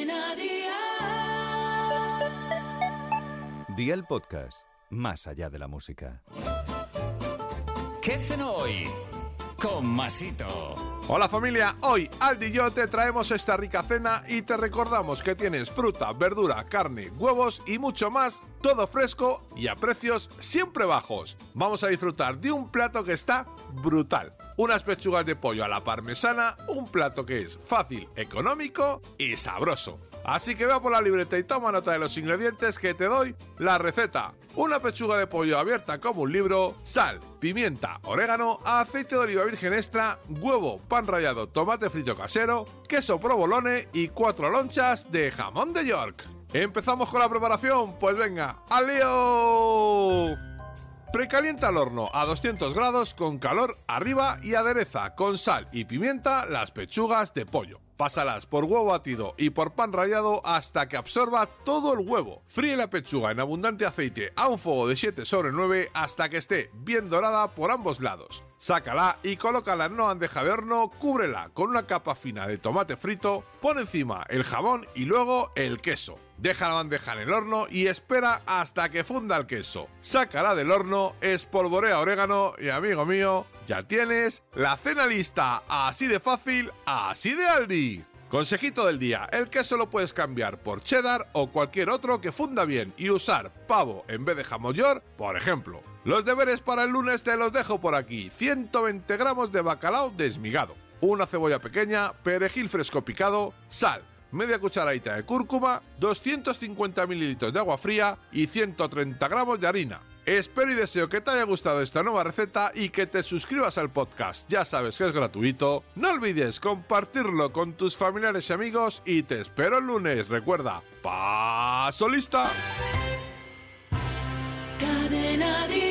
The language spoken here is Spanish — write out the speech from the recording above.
Cadena Dial. Día el podcast, más allá de la música. ¿Qué cenó hoy? Con Masito. Hola familia, hoy Aldi y yo te traemos esta rica cena y te recordamos que tienes fruta, verdura, carne, huevos y mucho más, todo fresco y a precios siempre bajos. Vamos a disfrutar de un plato que está brutal. Unas pechugas de pollo a la parmesana, un plato que es fácil, económico y sabroso. Así que ve por la libreta y toma nota de los ingredientes que te doy la receta. Una pechuga de pollo abierta como un libro, sal, pimienta, orégano, aceite de oliva virgen extra, huevo, pan rallado, tomate frito casero, queso provolone y cuatro lonchas de jamón de York. ¿Empezamos con la preparación? Pues venga, ¡al lío! Precalienta el horno a 200 grados con calor arriba y adereza con sal y pimienta las pechugas de pollo. Pásalas por huevo batido y por pan rallado hasta que absorba todo el huevo. Fríe la pechuga en abundante aceite a un fuego de 7 sobre 9 hasta que esté bien dorada por ambos lados. Sácala y colócala en una bandeja de horno, cúbrela con una capa fina de tomate frito, pon encima el jamón y luego el queso. Deja la bandeja en el horno y espera hasta que funda el queso. Sácala del horno, espolvorea orégano y amigo mío, ya tienes la cena lista. Así de fácil, así de Aldi. Consejito del día, el queso lo puedes cambiar por cheddar o cualquier otro que funda bien y usar pavo en vez de jamón por ejemplo. Los deberes para el lunes te los dejo por aquí. 120 gramos de bacalao desmigado, una cebolla pequeña, perejil fresco picado, sal, media cucharadita de cúrcuma, 250 mililitros de agua fría y 130 gramos de harina. Espero y deseo que te haya gustado esta nueva receta y que te suscribas al podcast. Ya sabes que es gratuito. No olvides compartirlo con tus familiares y amigos y te espero el lunes. Recuerda, paso lista. Cadena.